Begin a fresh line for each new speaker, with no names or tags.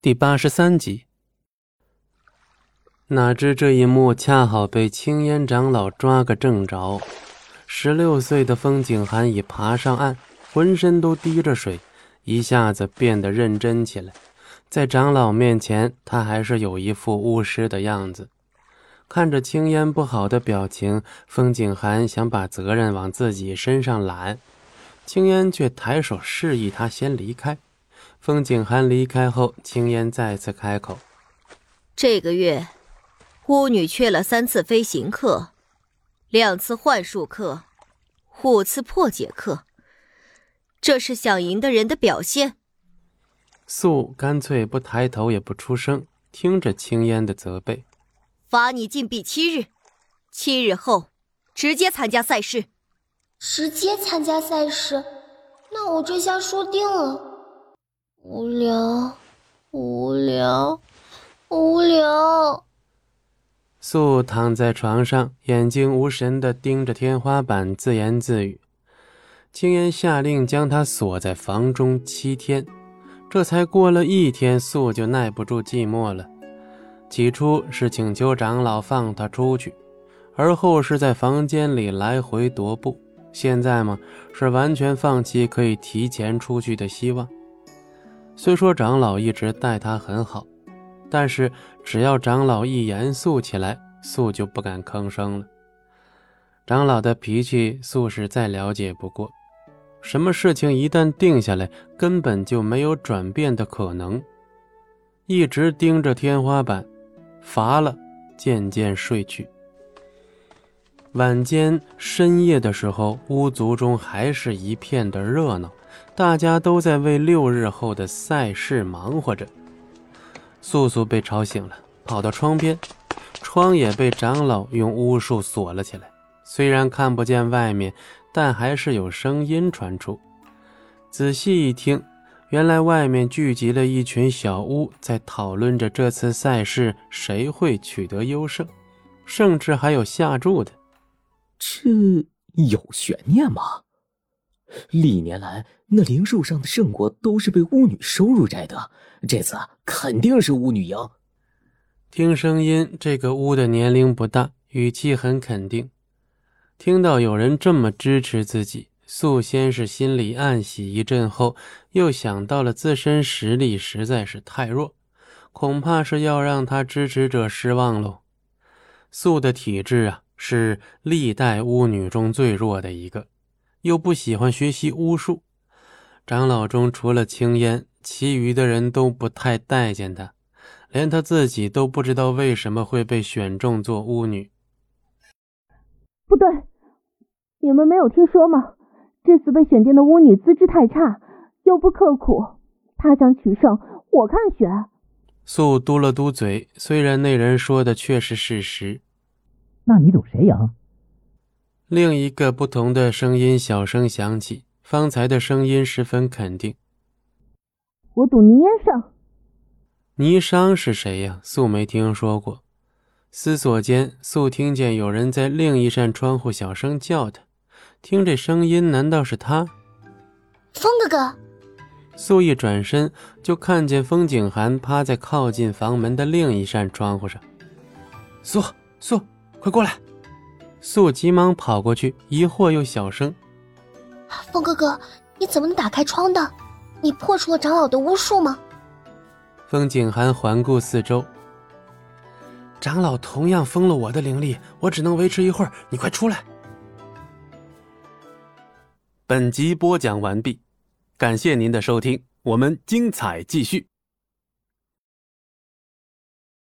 第八十三集。哪知这一幕恰好被青烟长老抓个正着。十六岁的风景寒已爬上岸，浑身都滴着水，一下子变得认真起来。在长老面前，他还是有一副巫师的样子。看着青烟不好的表情，风景寒想把责任往自己身上揽，青烟却抬手示意他先离开。风景寒离开后，青烟再次开口：“
这个月，巫女缺了三次飞行课，两次幻术课，五次破解课。这是想赢的人的表现。”
素干脆不抬头也不出声，听着青烟的责备：“
罚你禁闭七日，七日后直接参加赛事。
直接参加赛事？那我这下输定了。”无聊，无聊，无聊。
素躺在床上，眼睛无神的盯着天花板，自言自语。青烟下令将他锁在房中七天，这才过了一天，素就耐不住寂寞了。起初是请求长老放他出去，而后是在房间里来回踱步，现在嘛，是完全放弃可以提前出去的希望。虽说长老一直待他很好，但是只要长老一严肃起来，素就不敢吭声了。长老的脾气，素是再了解不过。什么事情一旦定下来，根本就没有转变的可能。一直盯着天花板，乏了，渐渐睡去。晚间深夜的时候，巫族中还是一片的热闹。大家都在为六日后的赛事忙活着。素素被吵醒了，跑到窗边，窗也被长老用巫术锁了起来。虽然看不见外面，但还是有声音传出。仔细一听，原来外面聚集了一群小巫，在讨论着这次赛事谁会取得优胜，甚至还有下注的。
这有悬念吗？历年来，那灵树上的圣果都是被巫女收入摘的，这次肯定是巫女赢。
听声音，这个巫的年龄不大，语气很肯定。听到有人这么支持自己，素先是心里暗喜一阵，后又想到了自身实力实在是太弱，恐怕是要让他支持者失望喽。素的体质啊，是历代巫女中最弱的一个。又不喜欢学习巫术，长老中除了青烟，其余的人都不太待见他，连他自己都不知道为什么会被选中做巫女。
不对，你们没有听说吗？这次被选定的巫女资质太差，又不刻苦，她想取胜，我看选。
素嘟了嘟嘴，虽然那人说的却是事实。
那你赌谁赢？
另一个不同的声音小声响起，方才的声音十分肯定。
我赌倪烟胜。
倪商是谁呀？素没听说过。思索间，素听见有人在另一扇窗户小声叫他。听这声音，难道是他？
风哥哥。
素一转身，就看见风景寒趴在靠近房门的另一扇窗户上。素素，快过来！素急忙跑过去，疑惑又小声：“
风哥哥，你怎么能打开窗的？你破除了长老的巫术吗？”
风景寒环顾四周，长老同样封了我的灵力，我只能维持一会儿，你快出来。本集播讲完毕，感谢您的收听，我们精彩继续。